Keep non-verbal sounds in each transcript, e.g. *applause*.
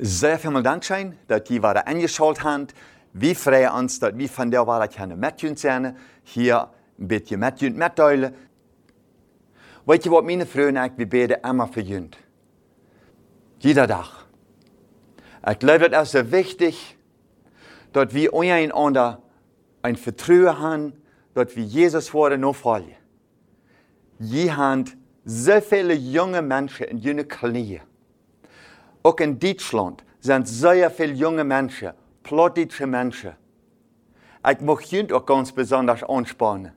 Sehr vielen Dank, schön, dass die waren eingeschaltet haben. Wir freuen uns, dass wir von der Wahrheit können mitgehen sein, hier ein bisschen mitgehen, mitteilen. Weet je wat meine Freunde ik, wir beten immer für jünd. Jeder Tag. Ich glaube, das ist so wichtig, dass wir einander ein Vertrauen haben, dass wir Jesus vor nachfolgen. Je haben so viele junge Menschen in jene Knie. Auch in Deutschland sind sehr viele junge Menschen, plottische Menschen. Ich möchte Jünd auch ganz besonders anspannen.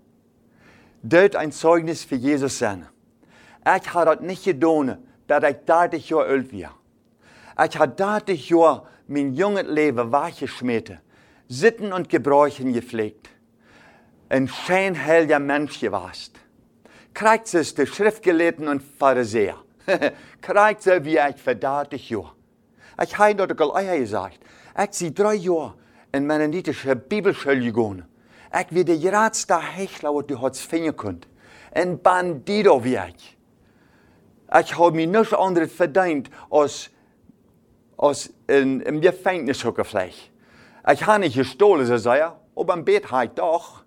Dort ein Zeugnis für Jesus sein. Ich habe das nicht getan, dass ich 30 Jahre alt war. Ich habe 30 Jahre mein junges Leben wachgeschmiert, Sitten und Gebräuchen gepflegt. Ein schön heiliger Mensch gewesen. Kriegt es die Schriftgelehrten und Pharisäer. *laughs* Kriegt so wie ich für 30 Jahre. Ich habe dort gleich gesagt, ich sie drei Jahre in meine niedliche Bibelschule gegangen. Ich wie der Hechler, was du hast finden könnt. Ein Bandido wie ich. Ich habe mir nichts anderes verdient, als, in, im Gefängnis vielleicht. Ich habe nicht gestohlen, so sei aber im Bett habe ich doch.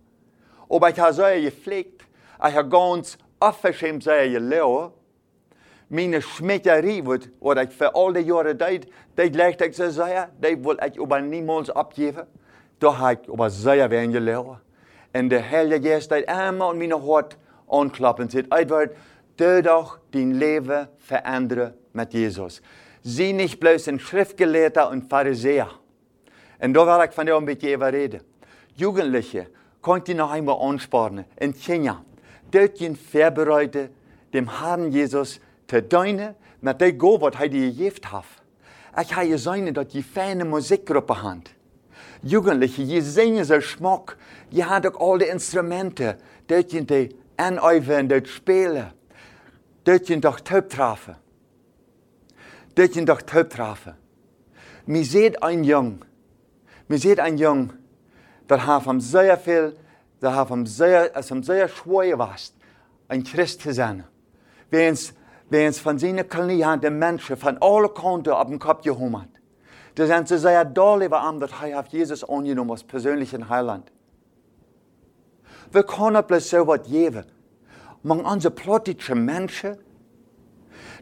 Aber ich habe so gepflegt, ich habe ganz aufgeschämt so gelebt. Meine Schmetterie, was ich für all die Jahre deed, die legde ich so sehr, die will ich aber niemals abgeben. Da habe ich aber sehr wenig gelebt. Der Heilige Geist hat immer in meine Hart anklappen und sagt, Edward, du doch dein Leben verändern mit Jesus. Sie nicht bloß ein Schriftgelehrter und Pharisäer. Und da will ich von dir ein bisschen reden. Jugendliche, könnt ihr noch einmal ansparen. In Kenia, dort sind vorbereitet, dem Herrn Jesus zu dienen, mit dem Gott, was er dir gegeben hat. Ich habe gesehen, dass die feine Musikgruppe haben. Jugendliche, die singen so Schmuck, die haben auch alle Instrumente, dort sind die anüben, dort spielen. Dort sind doch Taubtrafen. Dort sind doch Taubtrafen. Mir seht ein Jung, mir seht ein Jung, der hat ihm sehr viel, der hat ihm sehr, es ihm sehr schwer gewesen, ein Christ zu sein. Wenn es von seinen die Menschen von allen Kanten auf den Kopf gehoben hat. Da sind sie sehr doll über ihm, dass er auf Jesus angenommen als persönlichen Heiland. Wir können bloß so was geben. Man plottische Menschen,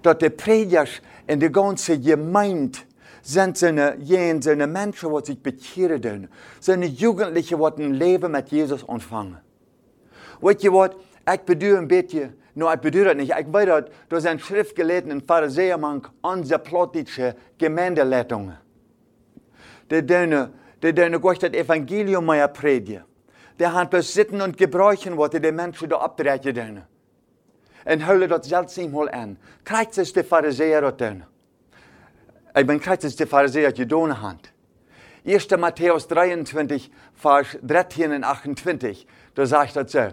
dass die Prediger in der ganzen Gemeinde sind seine, jen, seine Menschen, die sich bekehren, seine Jugendlichen, die ein Leben mit Jesus anfangen. Weißt ihr was? Ich bedoel ein bisschen, nur ich bedoel das nicht, ich weiß, da sind Schriftgelehrten und Pharisäer, unsere plottische Gemeindeleitung. Die dürfen, die dürfen Gott das Evangelium mehr predigen. Der hat bloß Sitten und Gebräuchen, was die Menschen da abdrehen dürfen. Und hüllen das seltsam mal an. Krijgt es die Pharisäer dat doen? Ich bin krijgt es die Pharisäer gedoen haben. 1. Matthäus 23, Vers 13 und 28, da sagt das so.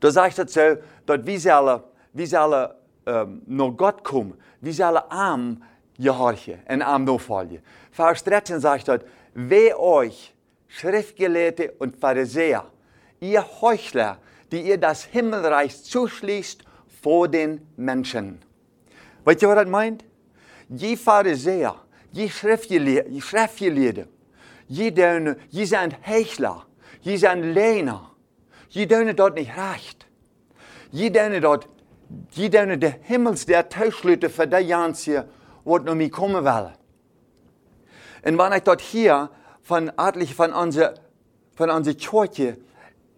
Da sagt das so, dass wie alle, wie sie alle ähm, nach Gott kommen, wie alle arm gehorchen und arm nachfolgen. Vers 13 sagt das, weh euch, Schriftgelehrte und Pharisäer, ihr Heuchler, die ihr das Himmelreich zuschließt vor den Menschen. Weißt ihr, was das meint? Die Pharisäer, die Schriftgelehrte, die, die sind Heuchler, die sind Lehner, die tun dort nicht recht. Die tun dort, die tun der Himmels der Tauschlüte für die Jansie, was noch mir kommen will. Und wenn ich dort hier von von unserer, von unserer Kirche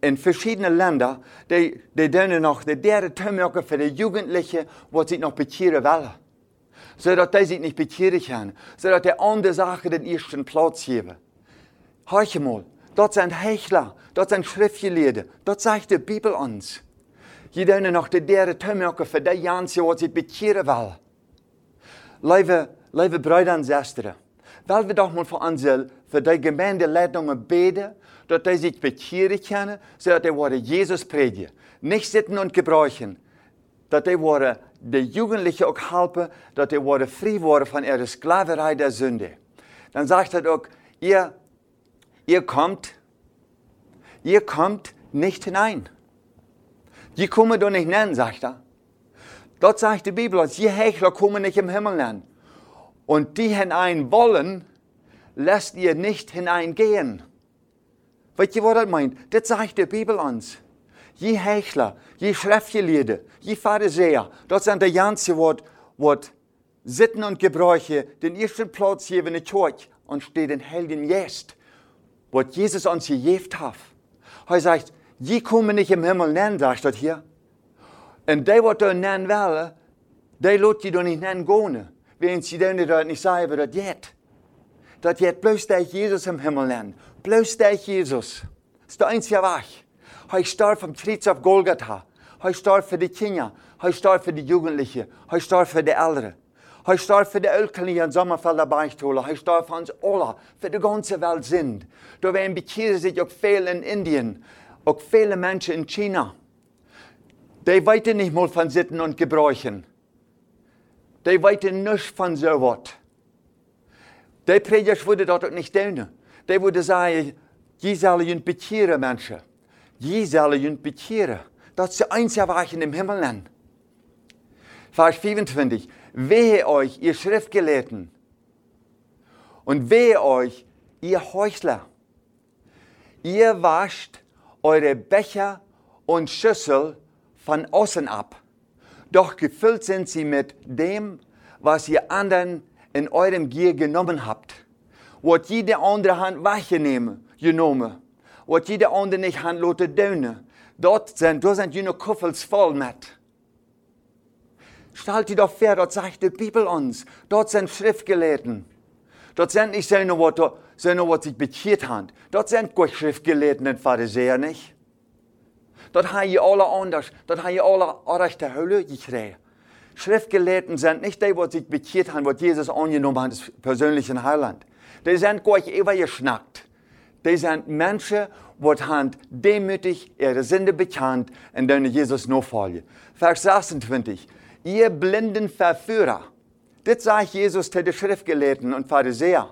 in verschiedenen Ländern, die, die tun noch die derde Tömmerke für die Jugendlichen, die sich noch bekehren wollen. So dass die sich nicht bekehren können. So dass die andere Sache den ersten Platz geben. Hör mal, dort sind Hechler, dort sind Schriftgelehrte, dort sagt die Bibel uns. Die tun noch die derde Tömmerke für die Jansen, die sich bekehren wollen. Liebe, liebe Brüder und Schwestern, weil wir doch mal für unsere, für die Gemeindeleitungen beten, dass die sich bekehren können, so dass die Worte Jesus predigen. Nicht sitten und gebräuchen, dass die Worte die Jugendlichen auch helfen, dass die worden frei worden von ihrer Sklaverei der Sünde. Dann sagt er auch, ihr, ihr kommt, ihr kommt nicht hinein. Die kommen doch nicht nennen, sagt er. Dort sagt die Bibel, die Hechler kommen nicht im Himmel nennen. Und die hinein wollen, lässt ihr nicht hineingehen. Weißt ihr, was das meint? Das sagt die Bibel uns. Je Hechler, je Schriftgelehrte, je Pharisäer, das sind die ganze Wort, Wort Sitten und Gebräuche den ersten Platz hier in der Kirche und steht in Heiligen Jest, was Jesus uns gegeben hat. Er sagt, die kommen nicht im Himmel nennen, sagt er hier. Und die, was du nennen wollen, die lässt die doch nicht nennen gehen. Wenn sie das nicht sagen, wie das geht. Das geht bloß der Jesus im Himmel nennen. Bloß der Jesus. Ist der einzige Weg. Er starb vom Kreuz auf Golgatha. Er starb für die Kinder. Er starb für die Jugendlichen. Er starb für die Älteren. Er starb für die Ölklinge in Sommerfelder Beichtholer. Er starb für uns alle, für die ganze Welt sind. Da werden bekehren sich auch viele in Indien, auch viele Menschen in China. Die weiten nicht mal von Sitten und Gebräuchen. Die weiten nicht von so was. Die Prediger würde dort nicht tun. Die würde sagen, die sollen bekehren Menschen. Die sollen bekehren. Das ist der einzige Weg in dem Himmel. Nennen. Vers 25. Wehe euch, ihr Schriftgelehrten. Und wehe euch, ihr Heuchler. Ihr wascht eure Becher und Schüssel von außen ab. Doch gefüllt sind sie mit dem, was ihr anderen in eurem Gier genommen habt. Was jede andere Hand weggenommen, genommen. Was jede andere nicht Hand lotte döne. Dort sind, dort sind jene Kuffels voll mit. Stellt dir doch vor, dort sagt die Bibel uns, dort sind Schriftgelehrten. Dort sind nicht seine Worte sich bekehrt haben. Dort sind keine Schriftgelehrten und Pharisäer nicht. Dort haben ihr alle anders, dort haben ihr alle der Hölle gekriegt. Schriftgelehrten sind nicht die, die sich bekehrt haben, was Jesus angenommen hat, das persönliche Heiland. Die sind gar nicht übergeschnackt. Die sind Menschen, die haben demütig ihre Sünde bekannt und denen Jesus nachfolgen. Vers 26. Ihr blinden Verführer. Das sagt Jesus zu den Schriftgelehrten und Pharisäer.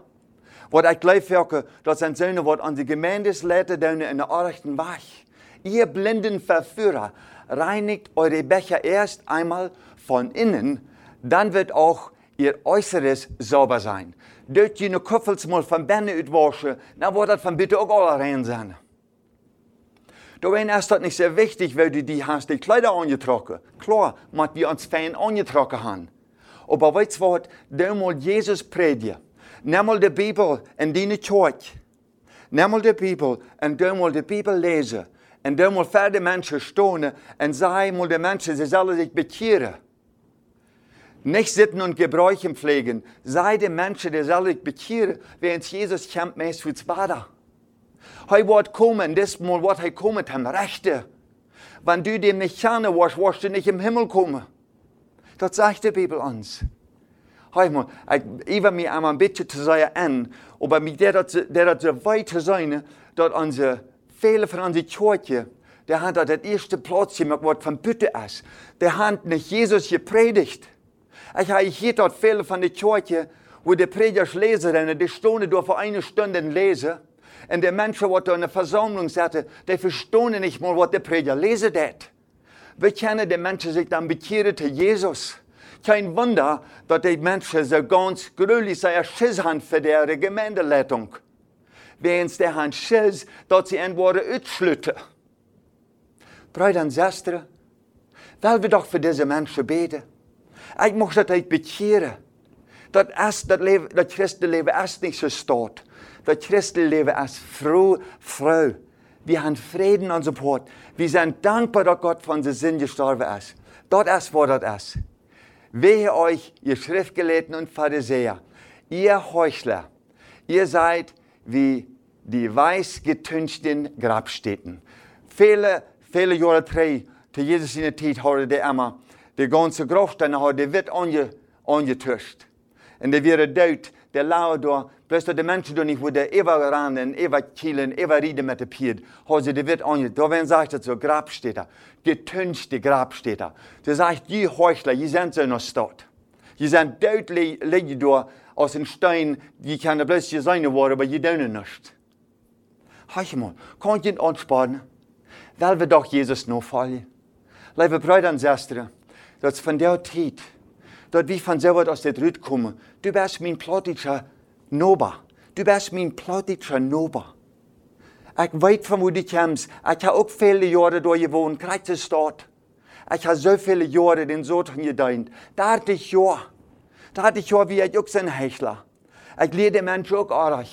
Was ich gleich wirke, das sind Söhne, die an die Gemeindesleiter in der rechten Weg. Ihr blinden Verführer, reinigt eure Becher erst einmal von innen, dann wird auch ihr Äußeres sauber sein. Dort je eine Kuffels mal von Bände utwaschen, dann wird das von bitte auch alle rein sein. Da ist das nicht sehr wichtig, weil du die hast die Kleider angetrocken. Klar, muss wir uns fein angetrocken haben. Aber weißt du was, da mal Jesus predigen. Nimm mal die Bibel in deine Kirche. Nimm mal die Bibel und da mal die Bibel lesen. Und da mal für die Menschen stehen und sagen mal die Menschen, sie sollen sich bekehren. Nicht Sitten und Gebräuche pflegen. Sei die Menschen, die sollen sich bekehren, während Jesus kommt, meist fürs Bader. Hij wird kommen, das mal wird er kommen, am Rechte. Wenn du dem nicht kennen wirst, wirst du nicht im Himmel kommen. Das sagt die Bibel uns. Hoi mal, ich will mir einmal ein bisschen zu sagen an, aber mit der, der so weit zu sein, dass unsere, viele von unserer Kirche, der hat das erste Platz gemacht, was von Bitte ist. Der hat nicht Jesus gepredigt. Ich habe hier dort viele von der Kirche, wo die Prediger lesen, die Stunde durch für eine Stunde lesen. Und die Menschen, die in der Versammlung sitzen, die verstehen nicht mal, was der Prediger lesen das. Wie können die Menschen sich dann bekehren zu Jesus? Kein Wunder, dass die Menschen so ganz gründlich Schiss haben für ihre Gemeindeleitung. Während die haben Schiss, dass sie entweder ausschlüten. Brüder und Schwestern, wollen wir doch für diese Menschen beten. Ich möchte euch bekehren. Das, ist, das, Leben, das Christenleben ist nicht so stark. Das Christenleben ist froh, froh. Wir haben Frieden und Support. Wir sind dankbar, dass Gott von der Sinn gestorben ist. Dort ist, wo das ist. Wehe euch, ihr Schriftgelehrten und Pharisäer, ihr Heuchler. Ihr seid wie die weiß getünchten Grabstätten. Viele, viele Jahre drei, zu Jesus in der Zeit, hat der immer die ganze Grabsteine, die wird angetuscht. Und die werden dort der Lauer da, bloß die Menschen da nicht, wo der Eva rennen, Eva kielen, Eva rieden mit der Pied, also die wird auch nicht, da werden sagt so, Grabstätte, getünchte Grabstätte. Da sagt, die Heuchler, die sind so noch dort. Die sind deutlich, liegen da aus den Stein, die können bloß sein geworden, aber die tun nicht. Hör mal, kann ich ihn ansparen? Weil wir doch Jesus noch fallen. Liebe Brüder und Schwestern, dat von der Zeit, dat wie selber aus der Rüt kommen, du bist mein plottischer Nober. Du bist mein plottischer Nober. Ich weiß, von wo du kommst. Ich habe auch viele Jahre da gewohnt, gerade dort. Ich habe so viele Jahre den Sohn gedient. Da hatte ich ja. Da hatte ich ja wie ein Ochsenhechler. Ich lehre Menschen auch arg.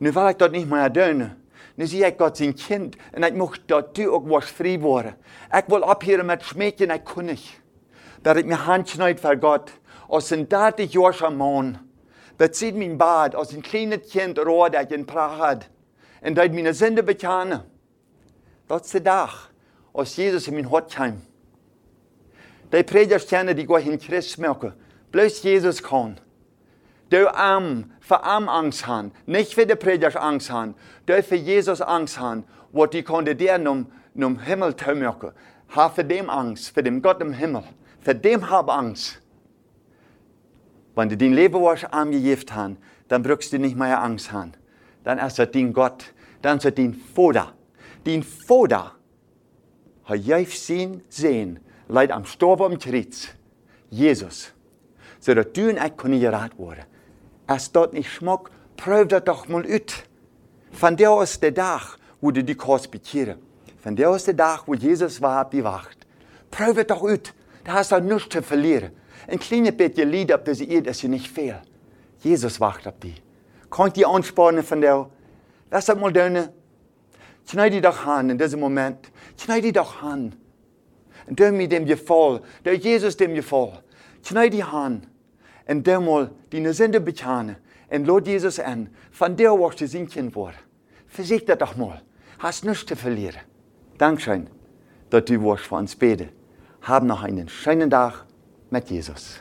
Nu wil ik dat niet meer doen. Nu zie ik dat zijn kind en ik mocht dat du was vrij worden. Ik wil ophouden met smeken, ik kon niet. Dat ik mijn hand snijd voor God. Als een 30 jaar man. Dat ziet mijn baard als een kleine kind rood dat ik in Praag had. En dat mijn zinde bekennen. Dat is de dag als Jezus in mijn hart kwam. Die predikerstjernen die går in Christ merken. Bloß Jesus kan. Du am, für am Angst haben. Nicht für die Prediger Angst haben. Du für Jesus Angst haben. Wo die konnte dir num, num Himmel tömmerken. Ha für dem Angst, für dem Gott im Himmel. Für dem hab Angst. Wenn du dein Leben was angegeben hast, dann brauchst du nicht mehr Angst haben. Dann ist es dein Gott. Dann ist es dein Vater. Dein Vater hat jäf sehen, sehen, leid am Storb am Kreuz. Jesus. So dass du und ich können gerat werden. Als dat nicht schmeckt, prüf das doch mal uit. Von der aus der Tag, wo du die Kurs bekehren. Von der aus der Tag, wo Jesus war, die Wacht. Prüf das doch uit. Da hast du nichts zu verlieren. Ein kleines bisschen Lied ab diese ihr, dass sie nicht fehl. Jesus wacht ab die. Kann die anspornen von der? Lass das mal tun. Schneid die doch an in diesem Moment. Schneid die doch an. Und tu mir dem Gefall, der Jesus dem Gefall. Schneid die an. Und der mal die Sünde bekennen. Und Lord Jesus an. Von der du sein Kind worden. Versich das doch mal. Hast nichts zu verlieren. Dankeschön, dass du wirst für uns beten. Hab noch einen schönen Tag mit Jesus.